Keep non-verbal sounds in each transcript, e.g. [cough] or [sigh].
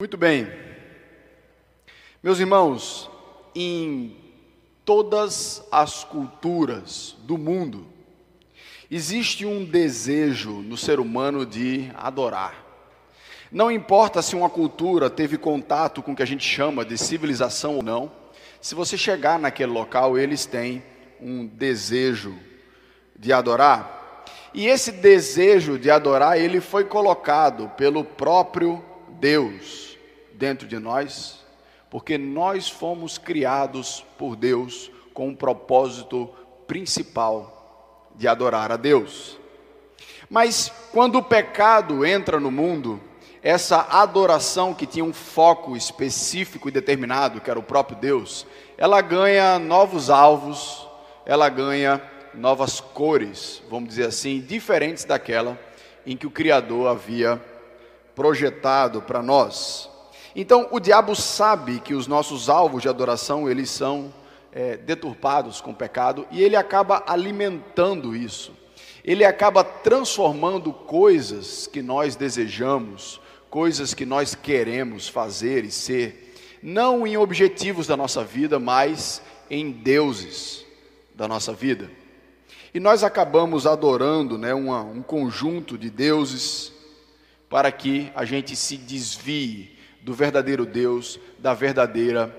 Muito bem. Meus irmãos, em todas as culturas do mundo, existe um desejo no ser humano de adorar. Não importa se uma cultura teve contato com o que a gente chama de civilização ou não, se você chegar naquele local, eles têm um desejo de adorar. E esse desejo de adorar, ele foi colocado pelo próprio Deus dentro de nós, porque nós fomos criados por Deus com um propósito principal de adorar a Deus. Mas quando o pecado entra no mundo, essa adoração que tinha um foco específico e determinado, que era o próprio Deus, ela ganha novos alvos, ela ganha novas cores, vamos dizer assim, diferentes daquela em que o Criador havia projetado para nós. Então, o diabo sabe que os nossos alvos de adoração, eles são é, deturpados com pecado, e ele acaba alimentando isso. Ele acaba transformando coisas que nós desejamos, coisas que nós queremos fazer e ser, não em objetivos da nossa vida, mas em deuses da nossa vida. E nós acabamos adorando né, uma, um conjunto de deuses para que a gente se desvie do verdadeiro Deus, da verdadeira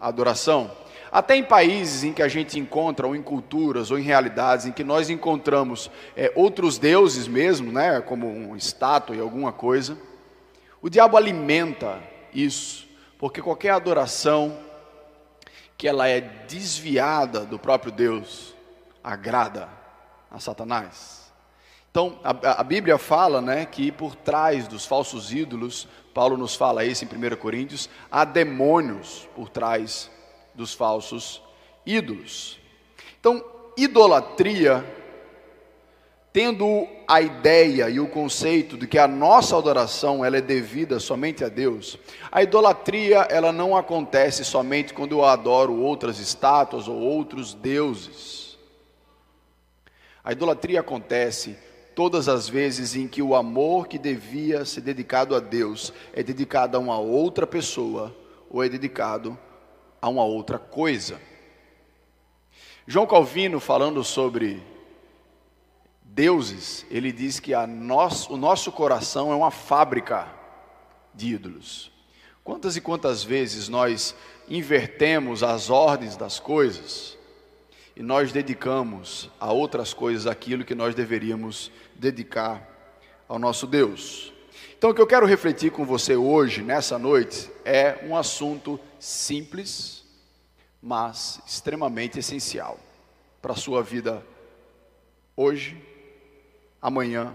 adoração. Até em países em que a gente encontra, ou em culturas, ou em realidades, em que nós encontramos é, outros deuses mesmo, né, como uma estátua e alguma coisa, o diabo alimenta isso, porque qualquer adoração que ela é desviada do próprio Deus agrada a Satanás. Então, a, a, Bíblia fala né, que por trás dos falsos ídolos, Paulo nos fala isso em 1 Coríntios, há demônios por trás dos falsos ídolos. Então, idolatria, tendo a ideia e o conceito de que a nossa adoração ela é devida somente a Deus, a idolatria ela não acontece somente quando eu adoro outras estátuas ou outros deuses. A idolatria acontece todas as vezes em que o amor que devia ser dedicado a Deus é dedicado a uma outra pessoa ou é dedicado a uma outra coisa. João Calvino, falando sobre deuses, ele diz que nós, o nosso coração é uma fábrica de ídolos. Quantas e quantas vezes nós invertemos as ordens das coisas? E nós dedicamos a outras coisas aquilo que nós deveríamos dedicar ao nosso Deus. Então, o que eu quero refletir com você hoje, nessa noite, é um assunto simples, mas extremamente essencial para a sua vida hoje, amanhã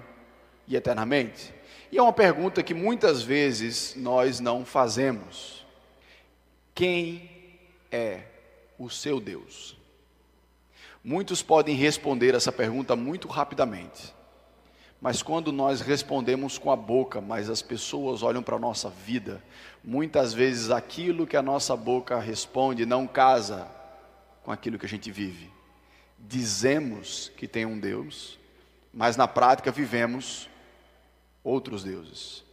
e eternamente. E é uma pergunta que muitas vezes nós não fazemos: quem é o seu Deus? Muitos podem responder essa pergunta muito rapidamente. Mas quando nós respondemos com a boca, mas as pessoas olham para a nossa vida, muitas vezes aquilo que a nossa boca responde não casa com aquilo que a gente vive. Dizemos que tem um Deus, mas na prática vivemos outros deuses.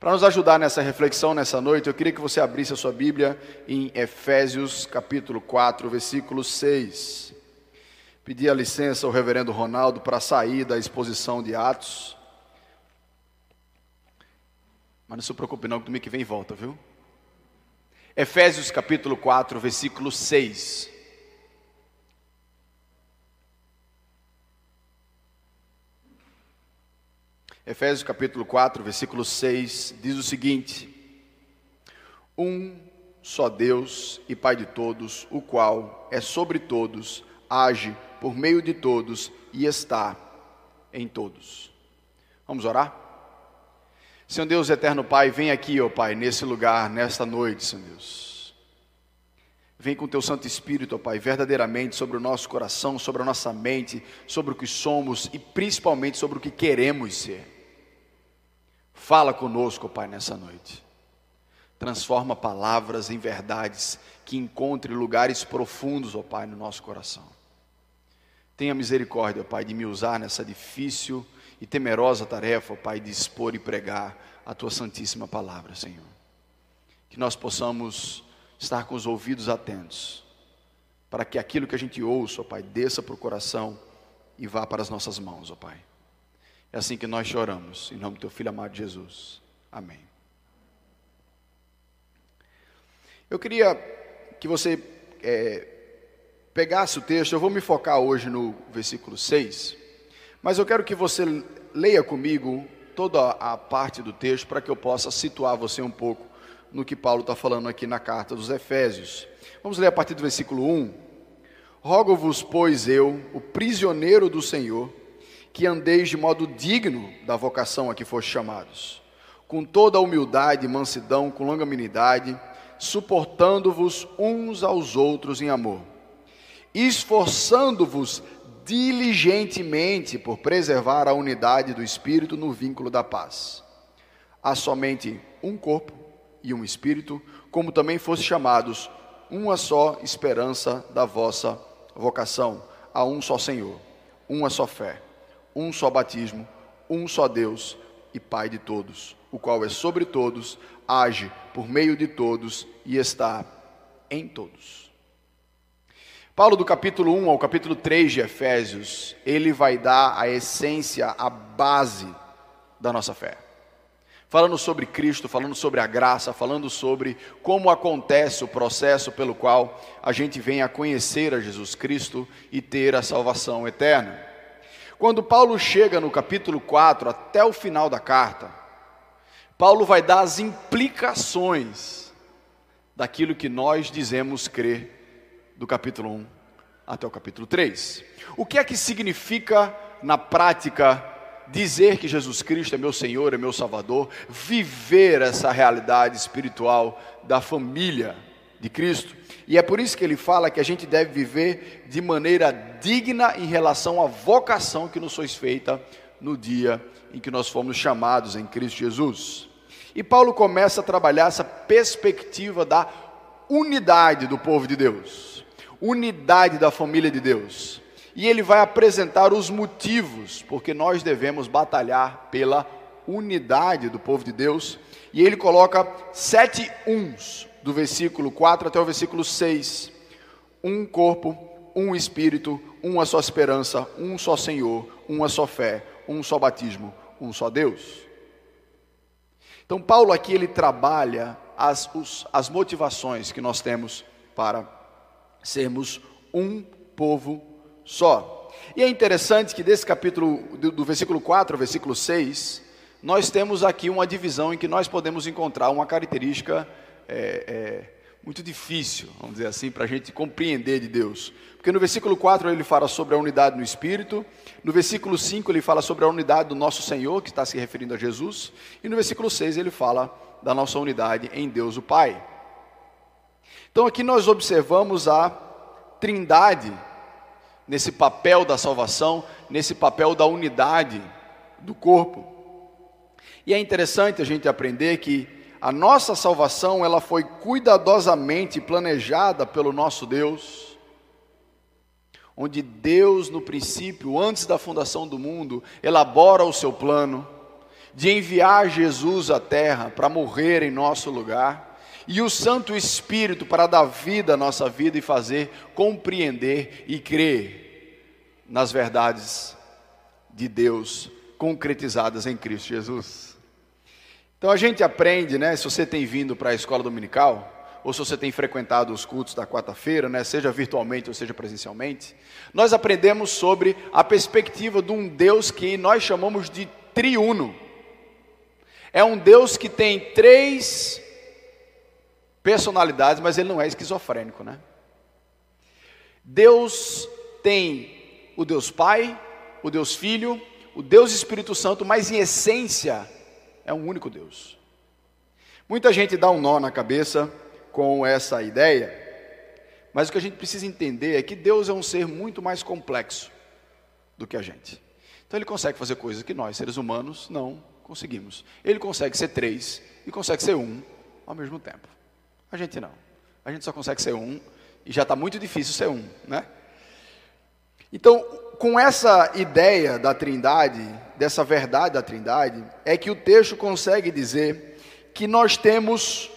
Para nos ajudar nessa reflexão nessa noite, eu queria que você abrisse a sua Bíblia em Efésios capítulo 4, versículo 6. Pedir a licença ao reverendo Ronaldo para sair da exposição de Atos. Mas não se preocupe não, que domingo que vem volta, viu? Efésios capítulo 4, versículo 6. Efésios capítulo 4, versículo 6 diz o seguinte: Um só Deus e Pai de todos, o qual é sobre todos, age por meio de todos e está em todos. Vamos orar? Senhor Deus, eterno Pai, vem aqui, ó Pai, nesse lugar, nesta noite, Senhor Deus. Vem com teu Santo Espírito, ó Pai, verdadeiramente sobre o nosso coração, sobre a nossa mente, sobre o que somos e principalmente sobre o que queremos ser. Fala conosco, ó Pai, nessa noite. Transforma palavras em verdades que encontre lugares profundos, ó Pai, no nosso coração. Tenha misericórdia, Pai, de me usar nessa difícil e temerosa tarefa, Pai, de expor e pregar a tua santíssima palavra, Senhor. que nós possamos estar com os ouvidos atentos, para que aquilo que a gente ouça, ó Pai, desça para o coração e vá para as nossas mãos, ó Pai. É assim que nós choramos, em nome do Teu Filho amado Jesus. Amém. Eu queria que você é, pegasse o texto, eu vou me focar hoje no versículo 6, mas eu quero que você leia comigo toda a parte do texto para que eu possa situar você um pouco no que Paulo está falando aqui na carta dos Efésios. Vamos ler a partir do versículo 1. Rogo-vos, pois eu, o prisioneiro do Senhor, que andeis de modo digno da vocação a que foste chamados, com toda a humildade e mansidão, com longanimidade, suportando-vos uns aos outros em amor, esforçando-vos diligentemente por preservar a unidade do espírito no vínculo da paz. Há somente um corpo e um espírito, como também foste chamados, uma só esperança da vossa vocação, a um só Senhor, uma só fé, um só batismo, um só Deus e Pai de todos, o qual é sobre todos, age por meio de todos e está em todos. Paulo, do capítulo 1 ao capítulo 3 de Efésios, ele vai dar a essência, a base da nossa fé. Falando sobre Cristo, falando sobre a graça, falando sobre como acontece o processo pelo qual a gente vem a conhecer a Jesus Cristo e ter a salvação eterna. Quando Paulo chega no capítulo 4 até o final da carta, Paulo vai dar as implicações daquilo que nós dizemos crer do capítulo 1 até o capítulo 3. O que é que significa na prática dizer que Jesus Cristo é meu Senhor, é meu Salvador, viver essa realidade espiritual da família de Cristo? E é por isso que ele fala que a gente deve viver de maneira digna em relação à vocação que nos foi feita no dia em que nós fomos chamados em Cristo Jesus. E Paulo começa a trabalhar essa perspectiva da unidade do povo de Deus unidade da família de Deus. E ele vai apresentar os motivos porque nós devemos batalhar pela unidade do povo de Deus. E ele coloca sete uns, do versículo 4 até o versículo 6. Um corpo, um espírito, uma só esperança, um só Senhor, uma só fé, um só batismo, um só Deus. Então, Paulo aqui ele trabalha as, os, as motivações que nós temos para sermos um povo só. E é interessante que desse capítulo, do, do versículo 4 ao versículo 6, nós temos aqui uma divisão em que nós podemos encontrar uma característica é, é, muito difícil, vamos dizer assim, para a gente compreender de Deus. Porque no versículo 4 ele fala sobre a unidade no Espírito, no versículo 5 ele fala sobre a unidade do nosso Senhor, que está se referindo a Jesus, e no versículo 6 ele fala da nossa unidade em Deus o Pai. Então aqui nós observamos a trindade nesse papel da salvação, nesse papel da unidade do corpo. E é interessante a gente aprender que a nossa salvação, ela foi cuidadosamente planejada pelo nosso Deus, onde Deus, no princípio, antes da fundação do mundo, elabora o seu plano de enviar Jesus à terra para morrer em nosso lugar e o Santo Espírito para dar vida à nossa vida e fazer compreender e crer nas verdades de Deus concretizadas em Cristo Jesus. Então a gente aprende, né? Se você tem vindo para a escola dominical, ou se você tem frequentado os cultos da quarta-feira, né, seja virtualmente ou seja presencialmente, nós aprendemos sobre a perspectiva de um Deus que nós chamamos de triuno. É um Deus que tem três personalidades, mas ele não é esquizofrênico, né? Deus tem o Deus Pai, o Deus Filho, o Deus Espírito Santo, mas em essência é um único Deus. Muita gente dá um nó na cabeça com essa ideia, mas o que a gente precisa entender é que Deus é um ser muito mais complexo do que a gente. Então ele consegue fazer coisas que nós, seres humanos, não conseguimos. Ele consegue ser três e consegue ser um ao mesmo tempo. A gente não. A gente só consegue ser um e já está muito difícil ser um, né? Então, com essa ideia da Trindade, dessa verdade da Trindade, é que o texto consegue dizer que nós temos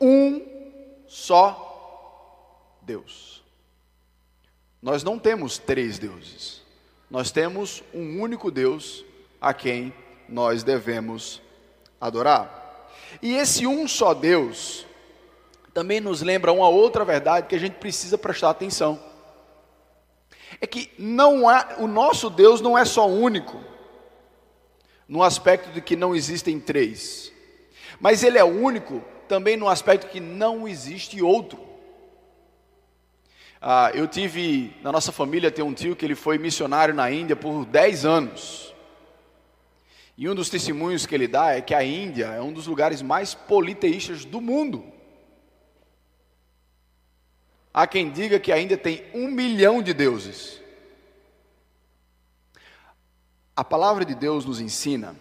um só Deus. Nós não temos três deuses. Nós temos um único Deus a quem nós devemos adorar. E esse um só Deus também nos lembra uma outra verdade que a gente precisa prestar atenção. É que não há, o nosso Deus não é só único, no aspecto de que não existem três, mas ele é único também no aspecto que não existe outro. Ah, eu tive, na nossa família, tem um tio que ele foi missionário na Índia por 10 anos. E um dos testemunhos que ele dá é que a Índia é um dos lugares mais politeístas do mundo. Há quem diga que a Índia tem um milhão de deuses. A palavra de Deus nos ensina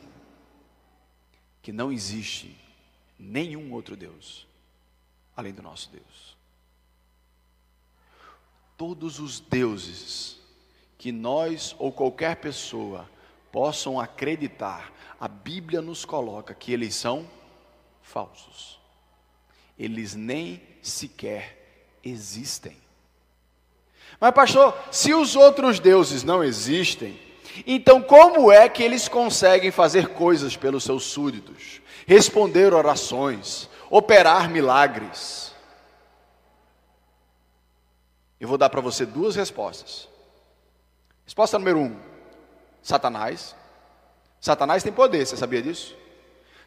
que não existe nenhum outro Deus além do nosso Deus. Todos os deuses que nós ou qualquer pessoa possam acreditar, a Bíblia nos coloca que eles são falsos. Eles nem sequer existem. Mas, pastor, se os outros deuses não existem, então como é que eles conseguem fazer coisas pelos seus súditos? responder orações, operar milagres. Eu vou dar para você duas respostas. Resposta número um: Satanás. Satanás tem poder, você sabia disso?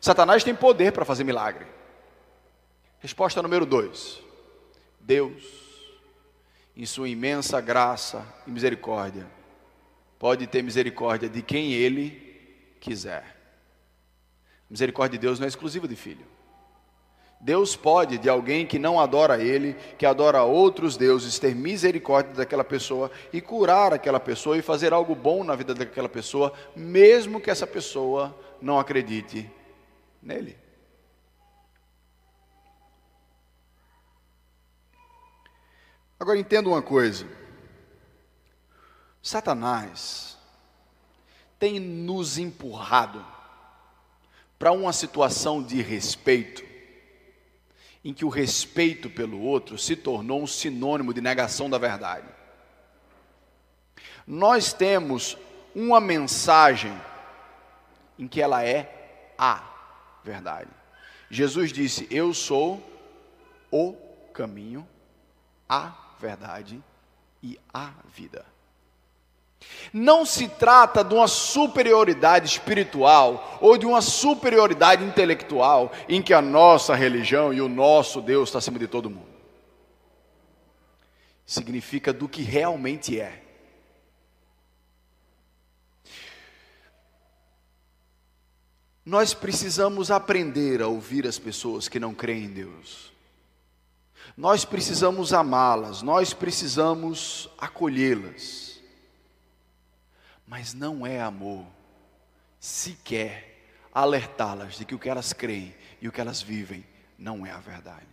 Satanás tem poder para fazer milagre. Resposta número dois: Deus, em sua imensa graça e misericórdia, pode ter misericórdia de quem Ele quiser. Misericórdia de Deus não é exclusiva de filho. Deus pode, de alguém que não adora Ele, que adora outros deuses, ter misericórdia daquela pessoa e curar aquela pessoa e fazer algo bom na vida daquela pessoa, mesmo que essa pessoa não acredite nele. Agora entenda uma coisa: Satanás tem nos empurrado para uma situação de respeito, em que o respeito pelo outro se tornou um sinônimo de negação da verdade. Nós temos uma mensagem em que ela é a verdade. Jesus disse: Eu sou o caminho, a verdade e a vida. Não se trata de uma superioridade espiritual ou de uma superioridade intelectual em que a nossa religião e o nosso Deus está acima de todo mundo. Significa do que realmente é. Nós precisamos aprender a ouvir as pessoas que não creem em Deus. Nós precisamos amá-las, nós precisamos acolhê-las mas não é amor sequer alertá-las de que o que elas creem e o que elas vivem não é a verdade.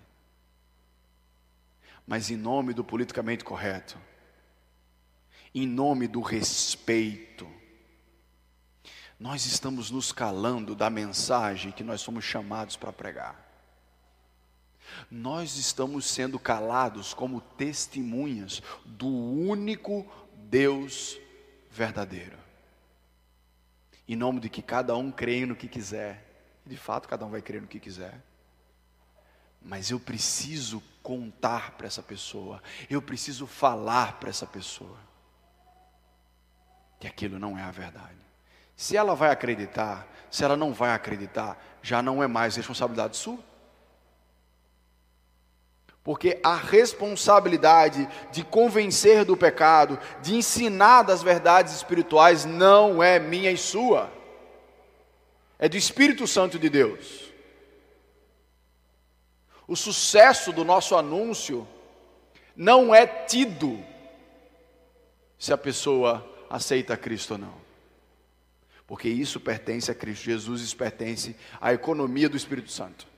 Mas em nome do politicamente correto, em nome do respeito, nós estamos nos calando da mensagem que nós somos chamados para pregar. Nós estamos sendo calados como testemunhas do único Deus verdadeiro. Em nome de que cada um creia no que quiser. De fato, cada um vai crer no que quiser. Mas eu preciso contar para essa pessoa, eu preciso falar para essa pessoa que aquilo não é a verdade. Se ela vai acreditar, se ela não vai acreditar, já não é mais responsabilidade sua porque a responsabilidade de convencer do pecado, de ensinar das verdades espirituais, não é minha e sua, é do Espírito Santo de Deus. O sucesso do nosso anúncio não é tido se a pessoa aceita Cristo ou não. Porque isso pertence a Cristo, Jesus pertence à economia do Espírito Santo.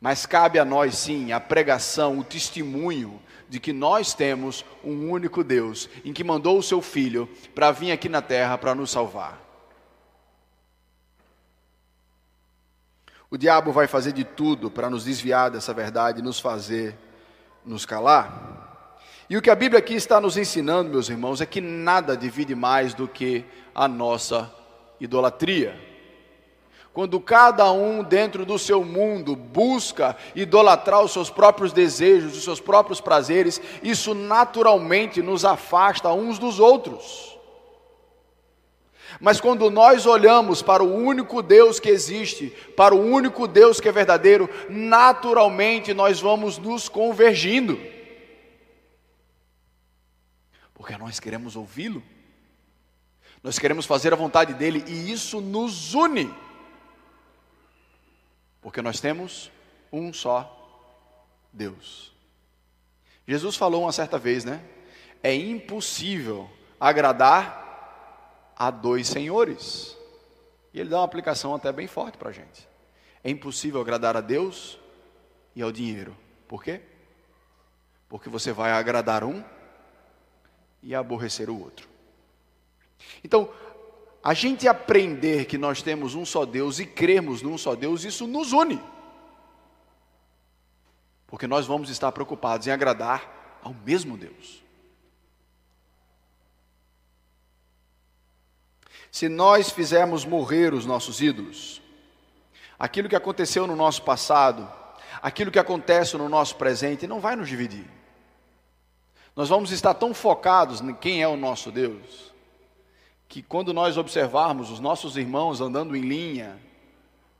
Mas cabe a nós sim a pregação, o testemunho de que nós temos um único Deus, em que mandou o seu Filho para vir aqui na terra para nos salvar. O diabo vai fazer de tudo para nos desviar dessa verdade nos fazer nos calar. E o que a Bíblia aqui está nos ensinando, meus irmãos, é que nada divide mais do que a nossa idolatria. Quando cada um dentro do seu mundo busca idolatrar os seus próprios desejos, os seus próprios prazeres, isso naturalmente nos afasta uns dos outros. Mas quando nós olhamos para o único Deus que existe, para o único Deus que é verdadeiro, naturalmente nós vamos nos convergindo. Porque nós queremos ouvi-lo, nós queremos fazer a vontade dele e isso nos une. Porque nós temos um só Deus. Jesus falou uma certa vez, né? É impossível agradar há dois senhores. E ele dá uma aplicação até bem forte para a gente. É impossível agradar a Deus e ao dinheiro. Por quê? Porque você vai agradar um e aborrecer o outro. Então, a gente aprender que nós temos um só Deus e crermos num só Deus, isso nos une. Porque nós vamos estar preocupados em agradar ao mesmo Deus. Se nós fizermos morrer os nossos ídolos, aquilo que aconteceu no nosso passado, aquilo que acontece no nosso presente, não vai nos dividir. Nós vamos estar tão focados em quem é o nosso Deus, que quando nós observarmos os nossos irmãos andando em linha,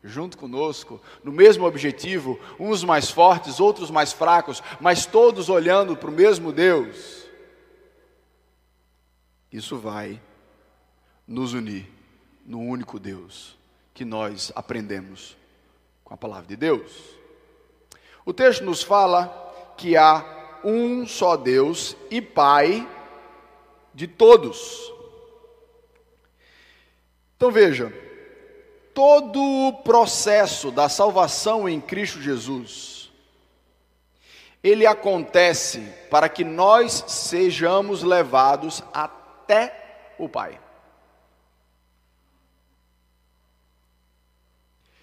junto conosco, no mesmo objetivo, uns mais fortes, outros mais fracos, mas todos olhando para o mesmo Deus, isso vai nos unir no único Deus que nós aprendemos com a palavra de Deus. O texto nos fala que há um só Deus e Pai de todos. Então veja, todo o processo da salvação em Cristo Jesus, ele acontece para que nós sejamos levados até o Pai.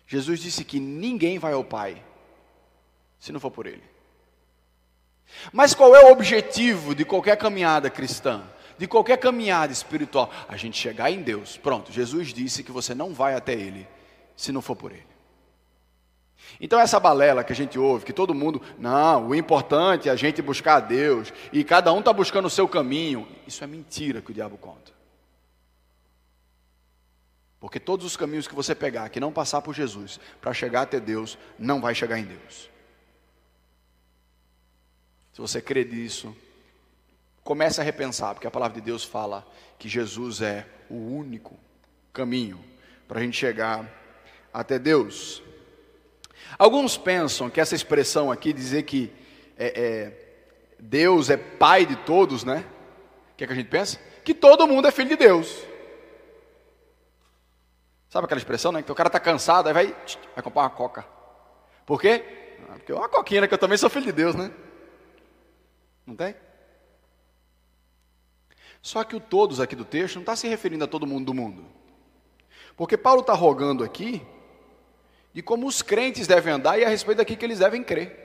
Jesus disse que ninguém vai ao Pai se não for por Ele. Mas qual é o objetivo de qualquer caminhada cristã? De qualquer caminhada espiritual? A gente chegar em Deus. Pronto, Jesus disse que você não vai até Ele se não for por Ele. Então, essa balela que a gente ouve, que todo mundo, não, o importante é a gente buscar a Deus, e cada um está buscando o seu caminho, isso é mentira que o diabo conta. Porque todos os caminhos que você pegar, que não passar por Jesus, para chegar até Deus, não vai chegar em Deus. Se você crê nisso, comece a repensar, porque a palavra de Deus fala que Jesus é o único caminho para a gente chegar até Deus. Alguns pensam que essa expressão aqui, dizer que é, é, Deus é pai de todos, né? O que, é que a gente pensa? Que todo mundo é filho de Deus. Sabe aquela expressão, né? Que o cara está cansado, aí vai, vai comprar uma coca. Por quê? Ah, porque é uma coquinha, né? Que eu também sou filho de Deus, né? Não tem? Só que o todos aqui do texto não está se referindo a todo mundo do mundo. Porque Paulo está rogando aqui de como os crentes devem andar e a respeito daquilo que eles devem crer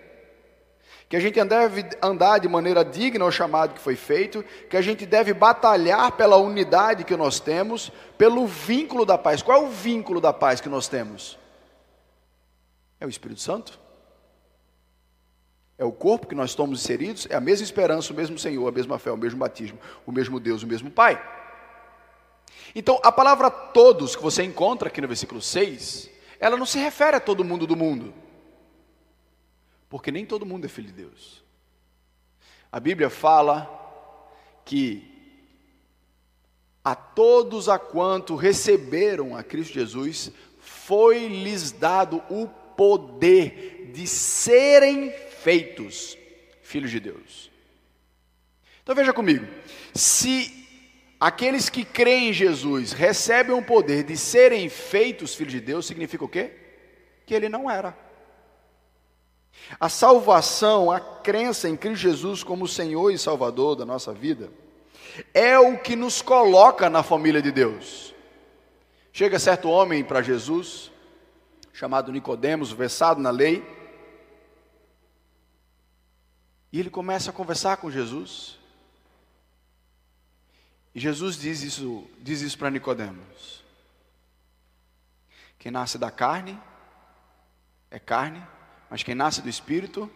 que a gente deve andar de maneira digna ao chamado que foi feito, que a gente deve batalhar pela unidade que nós temos, pelo vínculo da paz. Qual é o vínculo da paz que nós temos? É o Espírito Santo? É o corpo que nós estamos inseridos? É a mesma esperança, o mesmo Senhor, a mesma fé, o mesmo batismo, o mesmo Deus, o mesmo Pai. Então, a palavra todos que você encontra aqui no versículo 6, ela não se refere a todo mundo do mundo. Porque nem todo mundo é filho de Deus. A Bíblia fala que a todos a quanto receberam a Cristo Jesus, foi-lhes dado o poder de serem feitos filhos de Deus. Então veja comigo, se aqueles que creem em Jesus recebem o poder de serem feitos filhos de Deus, significa o quê? Que ele não era. A salvação, a crença em Cristo Jesus como Senhor e Salvador da nossa vida, é o que nos coloca na família de Deus. Chega certo homem para Jesus, chamado Nicodemos, versado na lei. E ele começa a conversar com Jesus. E Jesus diz isso, diz isso para Nicodemos. Quem nasce da carne é carne, mas quem nasce do espírito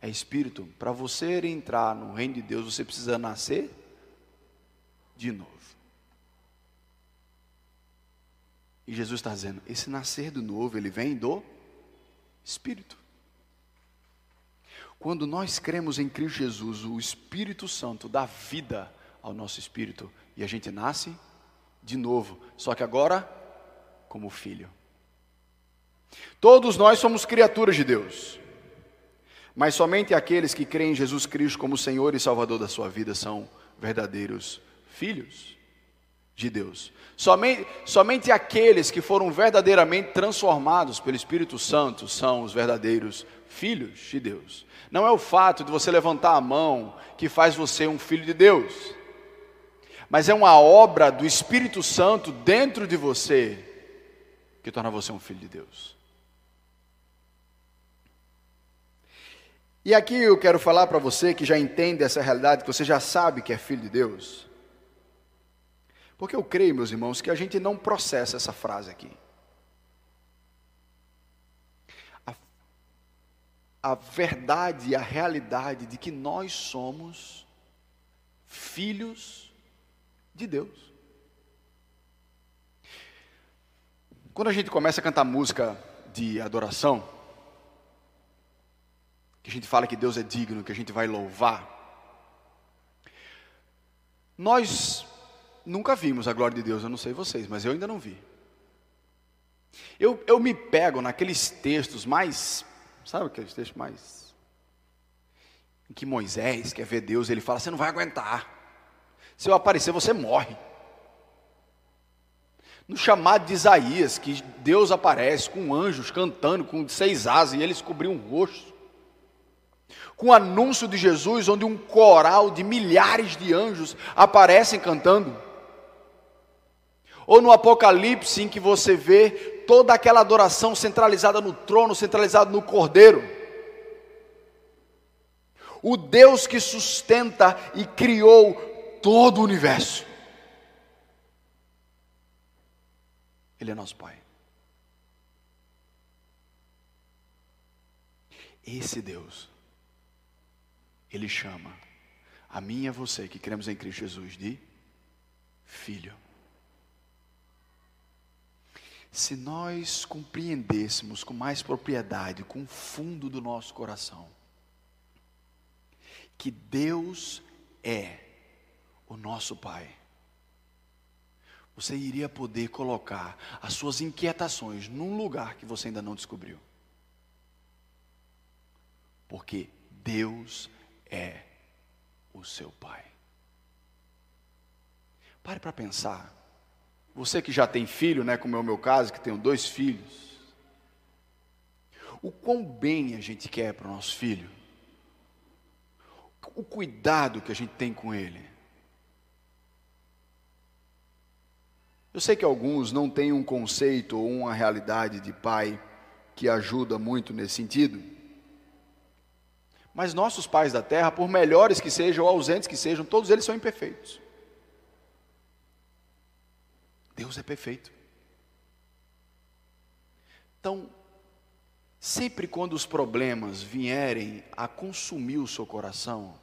é espírito. Para você entrar no reino de Deus, você precisa nascer de novo. E Jesus está dizendo: esse nascer do novo, ele vem do Espírito. Quando nós cremos em Cristo Jesus, o Espírito Santo dá vida ao nosso espírito e a gente nasce de novo, só que agora como filho. Todos nós somos criaturas de Deus, mas somente aqueles que creem em Jesus Cristo como Senhor e Salvador da sua vida são verdadeiros filhos de Deus. Somente, somente aqueles que foram verdadeiramente transformados pelo Espírito Santo são os verdadeiros filhos de Deus. Não é o fato de você levantar a mão que faz você um filho de Deus, mas é uma obra do Espírito Santo dentro de você que torna você um filho de Deus. E aqui eu quero falar para você que já entende essa realidade, que você já sabe que é filho de Deus. Porque eu creio, meus irmãos, que a gente não processa essa frase aqui. A verdade a realidade de que nós somos filhos de Deus. Quando a gente começa a cantar música de adoração, que a gente fala que Deus é digno, que a gente vai louvar, nós nunca vimos a glória de Deus, eu não sei vocês, mas eu ainda não vi. Eu, eu me pego naqueles textos mais, sabe aqueles textos mais. Em que Moisés quer ver Deus, ele fala: Você não vai aguentar. Se eu aparecer, você morre. No chamado de Isaías, que Deus aparece com anjos cantando com seis asas e eles cobriam o rosto com o anúncio de Jesus, onde um coral de milhares de anjos aparecem cantando. Ou no Apocalipse, em que você vê toda aquela adoração centralizada no trono, centralizada no Cordeiro. O Deus que sustenta e criou todo o universo. Ele é nosso Pai. Esse Deus, Ele chama a mim e a você que cremos em Cristo Jesus de filho. Se nós compreendêssemos com mais propriedade, com o fundo do nosso coração, que Deus é o nosso Pai, você iria poder colocar as suas inquietações num lugar que você ainda não descobriu. Porque Deus é o seu Pai. Pare para pensar. Você que já tem filho, né, como é o meu caso, que tenho dois filhos. O quão bem a gente quer para o nosso filho. O cuidado que a gente tem com ele. Eu sei que alguns não têm um conceito ou uma realidade de pai que ajuda muito nesse sentido. Mas nossos pais da terra, por melhores que sejam ou ausentes que sejam, todos eles são imperfeitos. Deus é perfeito. Então, sempre quando os problemas vierem a consumir o seu coração,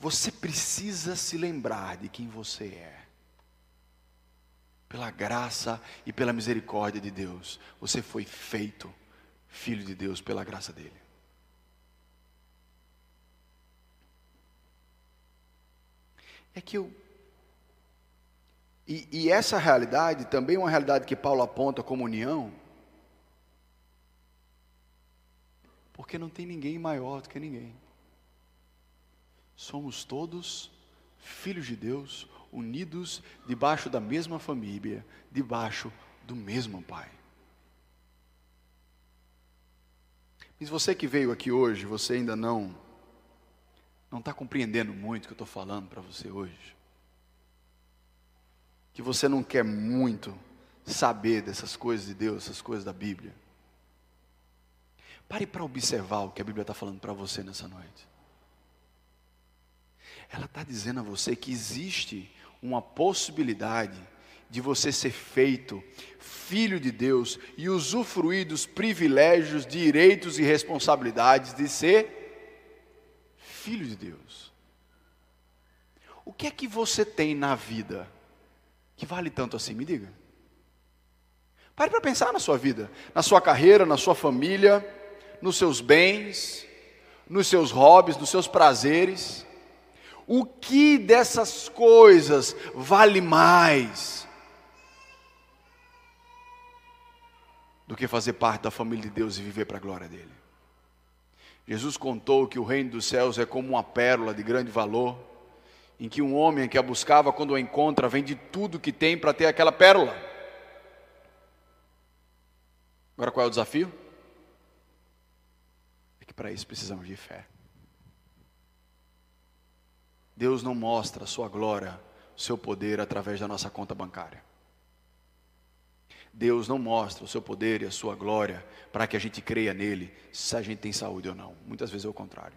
você precisa se lembrar de quem você é. Pela graça e pela misericórdia de Deus, você foi feito filho de Deus pela graça dele. É que eu e, e essa realidade também é uma realidade que Paulo aponta como união, porque não tem ninguém maior do que ninguém. Somos todos filhos de Deus, unidos debaixo da mesma família, debaixo do mesmo Pai. Mas você que veio aqui hoje, você ainda não não está compreendendo muito o que eu estou falando para você hoje que você não quer muito saber dessas coisas de Deus, essas coisas da Bíblia. Pare para observar o que a Bíblia está falando para você nessa noite. Ela está dizendo a você que existe uma possibilidade de você ser feito filho de Deus e usufruir dos privilégios, direitos e responsabilidades de ser filho de Deus. O que é que você tem na vida que vale tanto assim? Me diga. Pare para pensar na sua vida, na sua carreira, na sua família, nos seus bens, nos seus hobbies, nos seus prazeres. O que dessas coisas vale mais do que fazer parte da família de Deus e viver para a glória dele? Jesus contou que o reino dos céus é como uma pérola de grande valor, em que um homem que a buscava, quando a encontra, vende tudo que tem para ter aquela pérola. Agora qual é o desafio? É que para isso precisamos de fé. Deus não mostra a sua glória, o seu poder através da nossa conta bancária. Deus não mostra o seu poder e a sua glória para que a gente creia nele, se a gente tem saúde ou não. Muitas vezes é o contrário.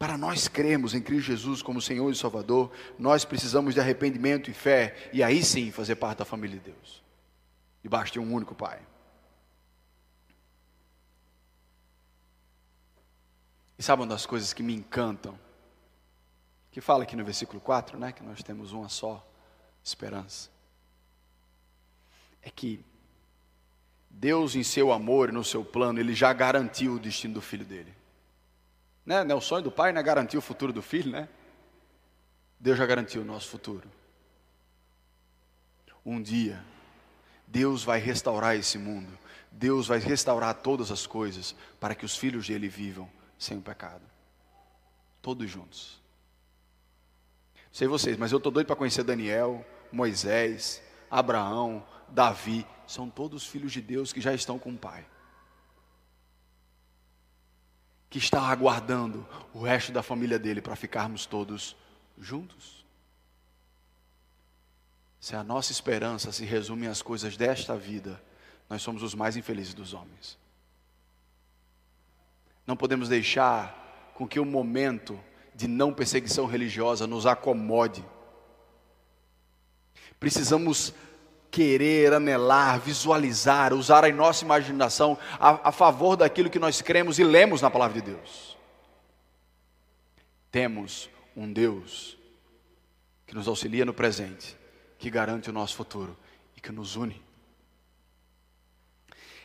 Para nós crermos em Cristo Jesus como Senhor e Salvador, nós precisamos de arrependimento e fé, e aí sim fazer parte da família de Deus debaixo de um único Pai. E sabe uma das coisas que me encantam? Que fala aqui no versículo 4, né, que nós temos uma só esperança. É que Deus, em seu amor e no seu plano, Ele já garantiu o destino do filho dele. Né? Não é o sonho do pai, né? Garantir o futuro do filho, né? Deus já garantiu o nosso futuro. Um dia, Deus vai restaurar esse mundo. Deus vai restaurar todas as coisas para que os filhos dele vivam sem o pecado. Todos juntos. Sei vocês, mas eu estou doido para conhecer Daniel, Moisés, Abraão, Davi. São todos filhos de Deus que já estão com o Pai. Que está aguardando o resto da família dele para ficarmos todos juntos. Se a nossa esperança se resume às coisas desta vida, nós somos os mais infelizes dos homens. Não podemos deixar com que o momento de não perseguição religiosa nos acomode. Precisamos querer, anelar, visualizar, usar a nossa imaginação a, a favor daquilo que nós cremos e lemos na palavra de Deus. Temos um Deus que nos auxilia no presente que garante o nosso futuro e que nos une.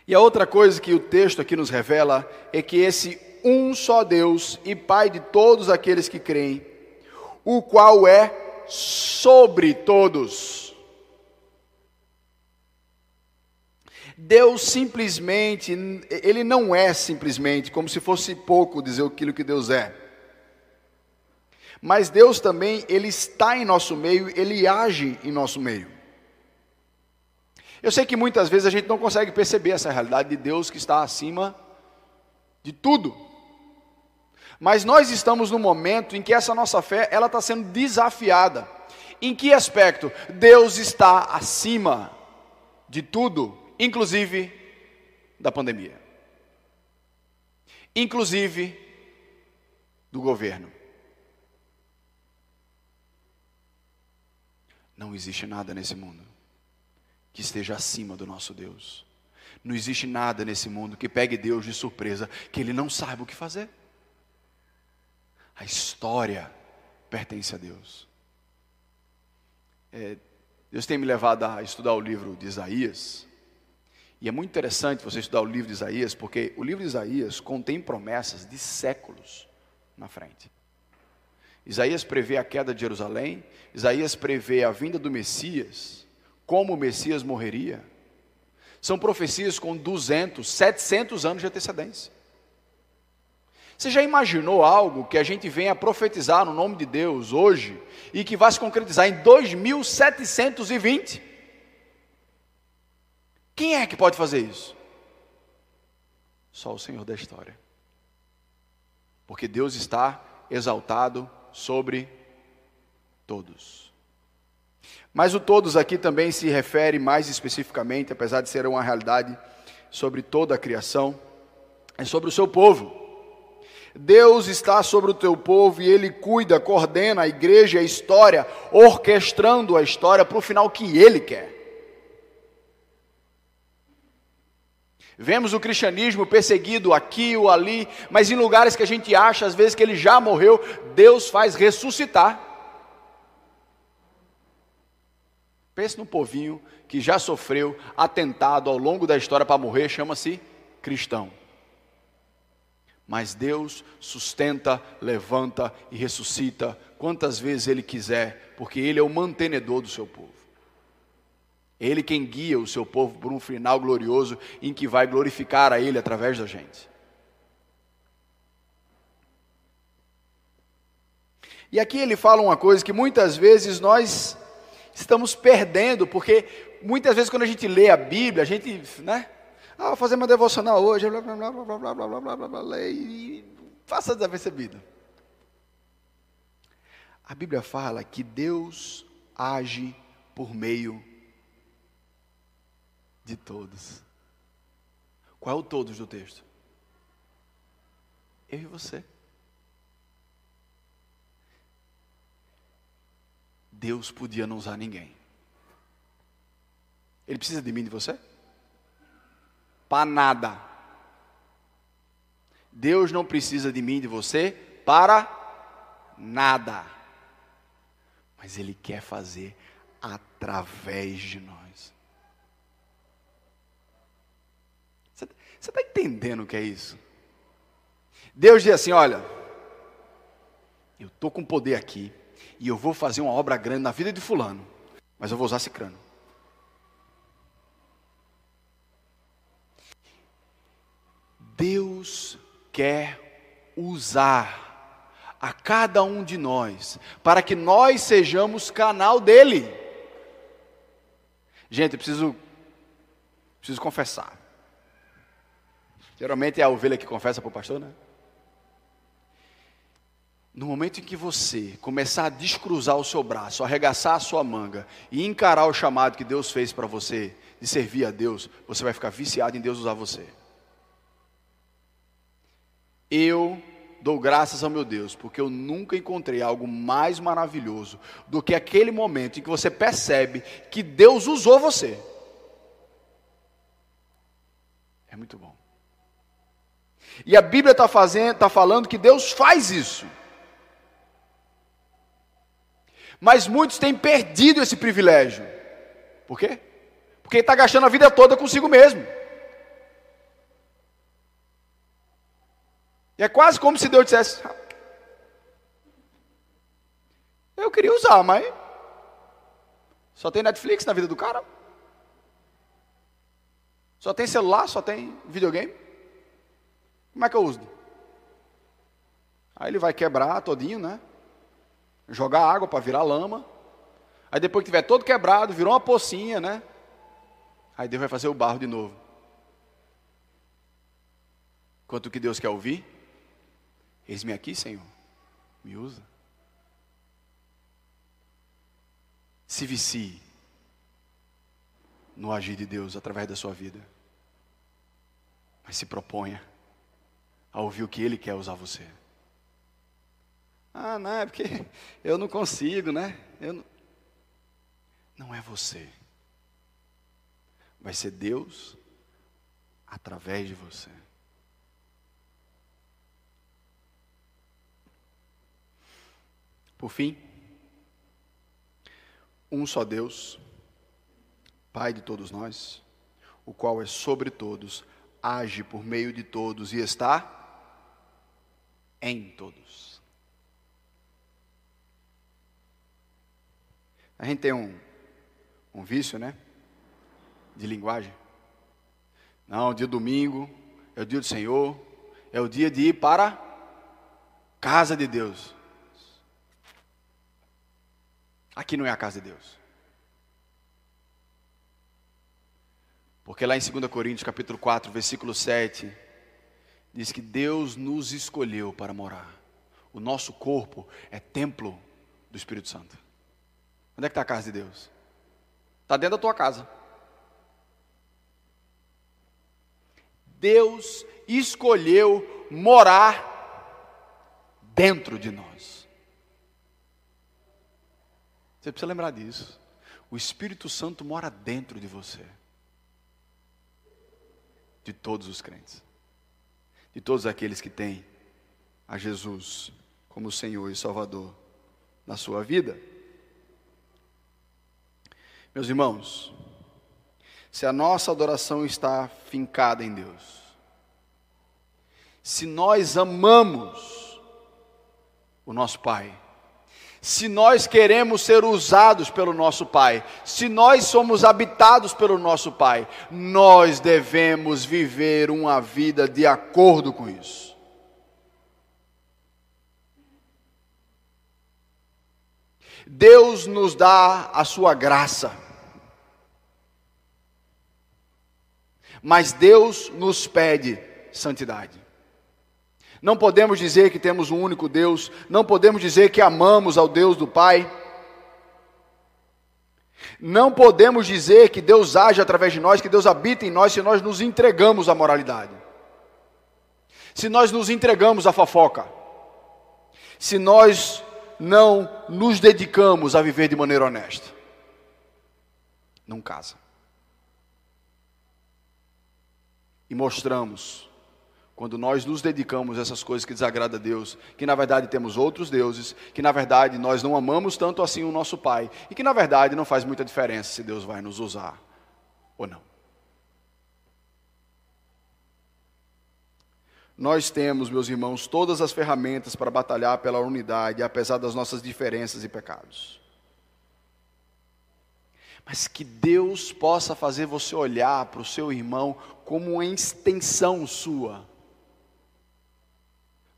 E a outra coisa que o texto aqui nos revela é que esse um só Deus e Pai de todos aqueles que creem, o qual é sobre todos. Deus simplesmente, ele não é simplesmente, como se fosse pouco dizer aquilo que Deus é. Mas Deus também, Ele está em nosso meio, Ele age em nosso meio. Eu sei que muitas vezes a gente não consegue perceber essa realidade de Deus que está acima de tudo. Mas nós estamos no momento em que essa nossa fé, ela está sendo desafiada. Em que aspecto? Deus está acima de tudo, inclusive da pandemia. Inclusive do governo. Não existe nada nesse mundo que esteja acima do nosso Deus. Não existe nada nesse mundo que pegue Deus de surpresa, que Ele não saiba o que fazer. A história pertence a Deus. É, Deus tem me levado a estudar o livro de Isaías. E é muito interessante você estudar o livro de Isaías, porque o livro de Isaías contém promessas de séculos na frente. Isaías prevê a queda de Jerusalém, Isaías prevê a vinda do Messias, como o Messias morreria. São profecias com 200, 700 anos de antecedência. Você já imaginou algo que a gente vem a profetizar no nome de Deus hoje e que vai se concretizar em 2720? Quem é que pode fazer isso? Só o Senhor da história. Porque Deus está exaltado sobre todos. Mas o todos aqui também se refere mais especificamente, apesar de ser uma realidade sobre toda a criação, é sobre o seu povo. Deus está sobre o teu povo e Ele cuida, coordena a igreja e a história, orquestrando a história para o final que Ele quer. Vemos o cristianismo perseguido aqui ou ali, mas em lugares que a gente acha, às vezes, que ele já morreu, Deus faz ressuscitar. Pense num povinho que já sofreu atentado ao longo da história para morrer, chama-se cristão. Mas Deus sustenta, levanta e ressuscita quantas vezes Ele quiser, porque Ele é o mantenedor do seu povo. Ele quem guia o seu povo por um final glorioso em que vai glorificar a Ele através da gente. E aqui ele fala uma coisa que muitas vezes nós estamos perdendo, porque muitas vezes quando a gente lê a Bíblia, a gente, né? Ah, vou fazer uma devocional hoje, blá blá blá blá blá blá blá blá blá blá, blá, blá e faça desapercebido. A Bíblia fala que Deus age por meio de todos. Qual é o todos do texto? Eu e você. Deus podia não usar ninguém. Ele precisa de mim de você? Para nada. Deus não precisa de mim de você para nada. Mas Ele quer fazer através de nós. Você está entendendo o que é isso? Deus diz assim: olha, eu estou com poder aqui, e eu vou fazer uma obra grande na vida de Fulano, mas eu vou usar Cicrano. Deus quer usar a cada um de nós para que nós sejamos canal dele. Gente, eu preciso preciso confessar. Geralmente é a ovelha que confessa para o pastor, né? No momento em que você começar a descruzar o seu braço, arregaçar a sua manga e encarar o chamado que Deus fez para você de servir a Deus, você vai ficar viciado em Deus usar você. Eu dou graças ao meu Deus, porque eu nunca encontrei algo mais maravilhoso do que aquele momento em que você percebe que Deus usou você. É muito bom. E a Bíblia está tá falando que Deus faz isso. Mas muitos têm perdido esse privilégio. Por quê? Porque está gastando a vida toda consigo mesmo. E é quase como se Deus dissesse: Eu queria usar, mas só tem Netflix na vida do cara. Só tem celular, só tem videogame. Como é que eu uso? Aí ele vai quebrar todinho, né? jogar água para virar lama. Aí depois que tiver todo quebrado, virou uma pocinha, né? Aí Deus vai fazer o barro de novo. Quanto que Deus quer ouvir? Eis-me aqui, Senhor. Me usa. Se vicie no agir de Deus através da sua vida. Mas se proponha a ouvir o que Ele quer usar você. Ah, não, é porque [laughs] eu não consigo, né? Eu não... não é você. Vai ser Deus através de você. Por fim, um só Deus, Pai de todos nós, o qual é sobre todos, age por meio de todos e está em todos. A gente tem um, um vício, né? De linguagem. Não, dia domingo é o dia do Senhor, é o dia de ir para a casa de Deus. Aqui não é a casa de Deus. Porque lá em 2 Coríntios capítulo 4, versículo 7, diz que Deus nos escolheu para morar. O nosso corpo é templo do Espírito Santo. Onde é que está a casa de Deus? Está dentro da tua casa. Deus escolheu morar dentro de nós. Você precisa lembrar disso. O Espírito Santo mora dentro de você. De todos os crentes. De todos aqueles que têm a Jesus como Senhor e Salvador na sua vida. Meus irmãos, se a nossa adoração está fincada em Deus, se nós amamos o nosso Pai, se nós queremos ser usados pelo nosso Pai, se nós somos habitados pelo nosso Pai, nós devemos viver uma vida de acordo com isso. Deus nos dá a sua graça. mas Deus nos pede santidade. Não podemos dizer que temos um único Deus, não podemos dizer que amamos ao Deus do Pai. Não podemos dizer que Deus age através de nós, que Deus habita em nós, se nós nos entregamos à moralidade, se nós nos entregamos à fofoca, se nós não nos dedicamos a viver de maneira honesta. Não casa. e mostramos, quando nós nos dedicamos a essas coisas que desagradam a Deus, que na verdade temos outros deuses, que na verdade nós não amamos tanto assim o nosso Pai, e que na verdade não faz muita diferença se Deus vai nos usar ou não. Nós temos, meus irmãos, todas as ferramentas para batalhar pela unidade, apesar das nossas diferenças e pecados mas que Deus possa fazer você olhar para o seu irmão como uma extensão sua.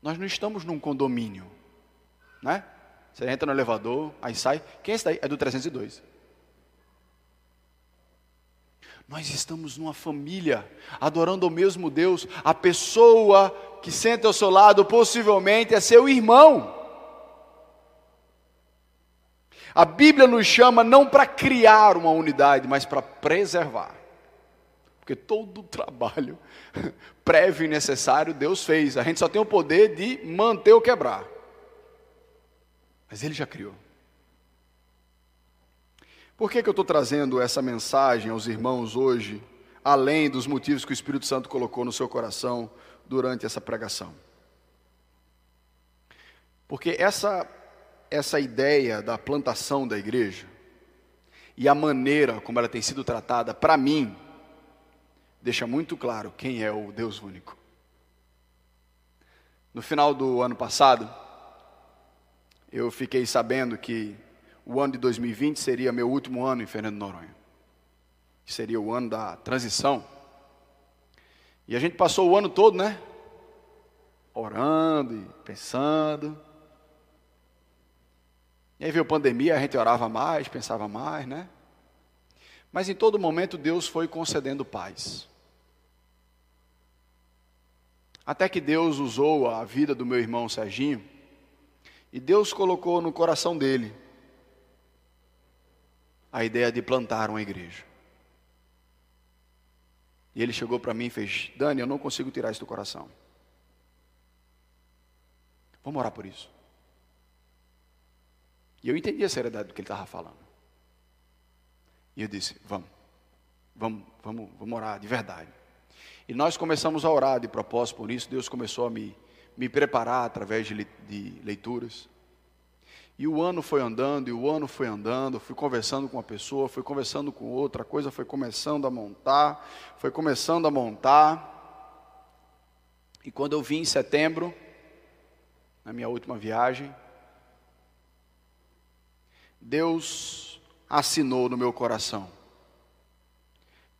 Nós não estamos num condomínio, né? Você entra no elevador, aí sai. Quem é esse daí? É do 302. Nós estamos numa família, adorando o mesmo Deus. A pessoa que senta ao seu lado possivelmente é seu irmão. A Bíblia nos chama não para criar uma unidade, mas para preservar. Porque todo o trabalho [laughs] prévio e necessário Deus fez. A gente só tem o poder de manter ou quebrar. Mas Ele já criou. Por que, que eu estou trazendo essa mensagem aos irmãos hoje, além dos motivos que o Espírito Santo colocou no seu coração durante essa pregação? Porque essa essa ideia da plantação da igreja e a maneira como ela tem sido tratada, para mim, deixa muito claro quem é o Deus único. No final do ano passado, eu fiquei sabendo que o ano de 2020 seria meu último ano em Fernando Noronha. Seria o ano da transição. E a gente passou o ano todo, né? Orando e pensando. E aí veio a pandemia, a gente orava mais, pensava mais, né? Mas em todo momento Deus foi concedendo paz. Até que Deus usou a vida do meu irmão Serginho, e Deus colocou no coração dele a ideia de plantar uma igreja. E ele chegou para mim e fez: Dani, eu não consigo tirar isso do coração. Vamos orar por isso. E eu entendi a seriedade do que ele estava falando. E eu disse: vamos, vamos, vamos, vamos orar de verdade. E nós começamos a orar de propósito por isso. Deus começou a me, me preparar através de, de leituras. E o ano foi andando, e o ano foi andando, fui conversando com uma pessoa, fui conversando com outra, a coisa foi começando a montar, foi começando a montar. E quando eu vim em setembro, na minha última viagem, Deus assinou no meu coração,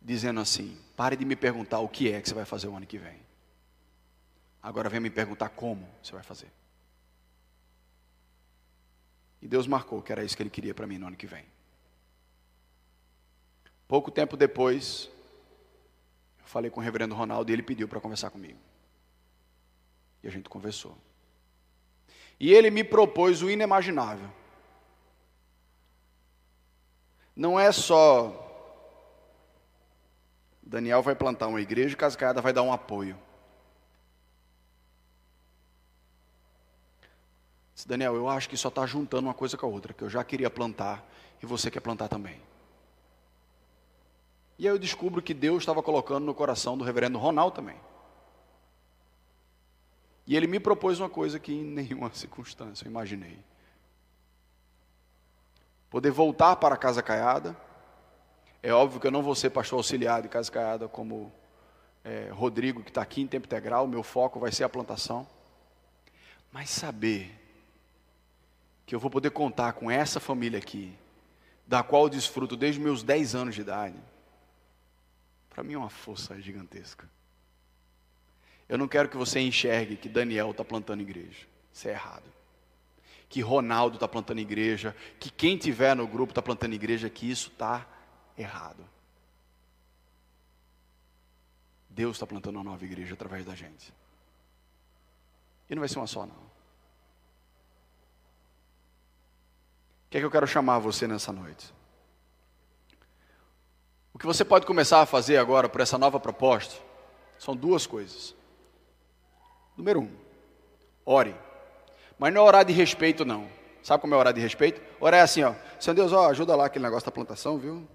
dizendo assim: pare de me perguntar o que é que você vai fazer o ano que vem. Agora vem me perguntar como você vai fazer. E Deus marcou que era isso que Ele queria para mim no ano que vem. Pouco tempo depois, eu falei com o reverendo Ronaldo e ele pediu para conversar comigo. E a gente conversou. E ele me propôs o inimaginável não é só Daniel vai plantar uma igreja e Casa Caiada vai dar um apoio. Daniel, eu acho que só está juntando uma coisa com a outra, que eu já queria plantar e você quer plantar também. E aí eu descubro que Deus estava colocando no coração do reverendo Ronaldo também. E ele me propôs uma coisa que em nenhuma [laughs] circunstância eu imaginei. Poder voltar para a Casa Caiada. É óbvio que eu não vou ser pastor auxiliar de Casa Caiada como é, Rodrigo, que está aqui em tempo integral. Meu foco vai ser a plantação. Mas saber que eu vou poder contar com essa família aqui, da qual eu desfruto desde meus 10 anos de idade para mim é uma força gigantesca. Eu não quero que você enxergue que Daniel está plantando igreja. Isso é errado. Que Ronaldo está plantando igreja, que quem tiver no grupo está plantando igreja, que isso está errado. Deus está plantando uma nova igreja através da gente. E não vai ser uma só, não. O que é que eu quero chamar você nessa noite? O que você pode começar a fazer agora por essa nova proposta são duas coisas. Número um, ore. Mas não é orar de respeito, não. Sabe como é orar de respeito? Orar é assim, ó. Senhor Deus, ó, ajuda lá aquele negócio da plantação, viu?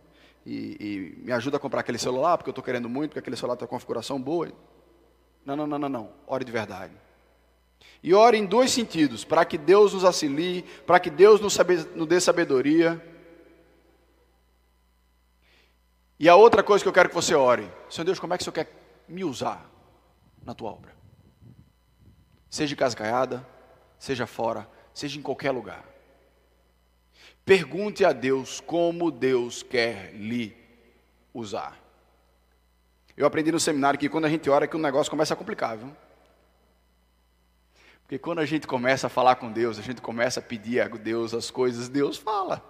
E, e me ajuda a comprar aquele celular, porque eu estou querendo muito, porque aquele celular tem uma configuração boa. Não, não, não, não, não. Ore de verdade. E ore em dois sentidos: para que Deus nos auxilie, para que Deus nos, nos dê sabedoria e a outra coisa que eu quero que você ore, Senhor Deus, como é que o Senhor quer me usar na tua obra? Seja em casa caiada, seja fora, seja em qualquer lugar. Pergunte a Deus como Deus quer lhe usar. Eu aprendi no seminário que quando a gente ora que o negócio começa a complicar, viu? Porque quando a gente começa a falar com Deus, a gente começa a pedir a Deus as coisas, Deus fala.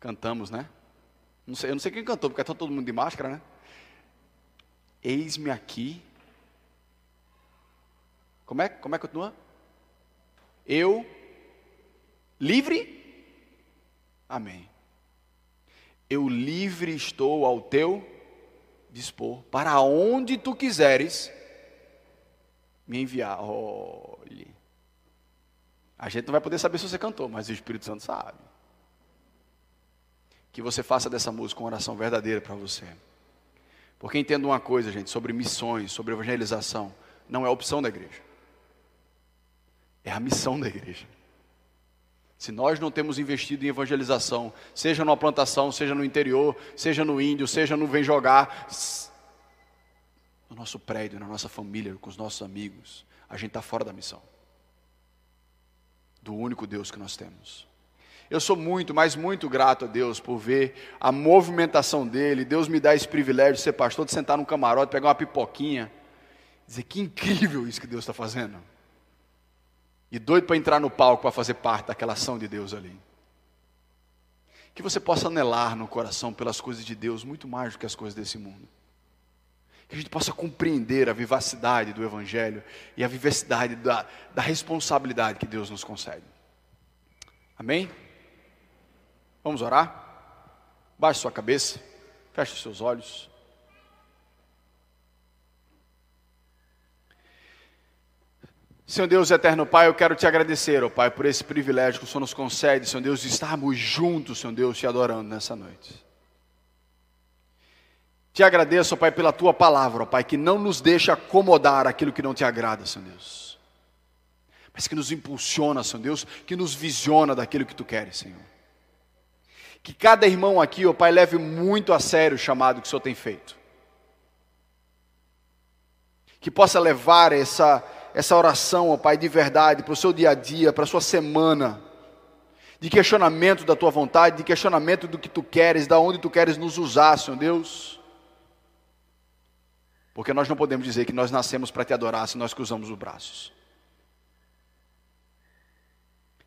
Cantamos, né? Não sei, eu não sei quem cantou, porque está todo mundo de máscara, né? Eis-me aqui. Como é? Como é que continua? Eu livre? Amém. Eu livre estou ao teu dispor, para onde tu quiseres me enviar. Olhe. A gente não vai poder saber se você cantou, mas o Espírito Santo sabe que você faça dessa música uma oração verdadeira para você. Porque entenda uma coisa, gente, sobre missões, sobre evangelização, não é opção da igreja. É a missão da igreja. Se nós não temos investido em evangelização, seja numa plantação, seja no interior, seja no índio, seja no vem jogar, no nosso prédio, na nossa família, com os nossos amigos, a gente está fora da missão. Do único Deus que nós temos. Eu sou muito, mas muito grato a Deus por ver a movimentação dele. Deus me dá esse privilégio de ser pastor, de sentar num camarote, pegar uma pipoquinha, dizer que incrível isso que Deus está fazendo. E doido para entrar no palco para fazer parte daquela ação de Deus ali. Que você possa anelar no coração pelas coisas de Deus muito mais do que as coisas desse mundo. Que a gente possa compreender a vivacidade do Evangelho e a vivacidade da, da responsabilidade que Deus nos concede. Amém? Vamos orar? Baixe sua cabeça, feche seus olhos. Senhor Deus eterno Pai, eu quero te agradecer, ó Pai, por esse privilégio que o Senhor nos concede, Senhor Deus, de estarmos juntos, Senhor Deus, te adorando nessa noite. Te agradeço, ó Pai, pela tua palavra, ó Pai, que não nos deixa acomodar aquilo que não te agrada, Senhor Deus, mas que nos impulsiona, Senhor Deus, que nos visiona daquilo que tu queres, Senhor. Que cada irmão aqui, ó Pai, leve muito a sério o chamado que o Senhor tem feito. Que possa levar essa, essa oração, ó Pai, de verdade, para o seu dia a dia, para a sua semana. De questionamento da tua vontade, de questionamento do que tu queres, da onde tu queres nos usar, Senhor Deus. Porque nós não podemos dizer que nós nascemos para te adorar se nós cruzamos os braços.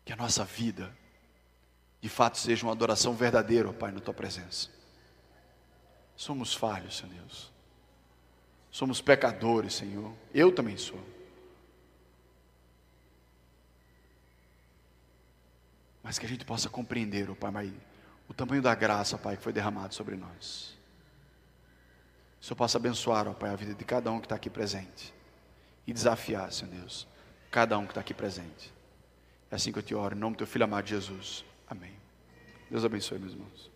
Que a nossa vida de fato seja uma adoração verdadeira, ó Pai, na tua presença. Somos falhos, Senhor Deus. Somos pecadores, Senhor. Eu também sou. Mas que a gente possa compreender, ó Pai, o tamanho da graça, Pai, que foi derramado sobre nós. O Senhor possa abençoar, ó Pai, a vida de cada um que está aqui presente. E desafiar, Senhor Deus, cada um que está aqui presente. É assim que eu te oro, em nome do teu filho amado Jesus. Amém. Deus abençoe, meus irmãos.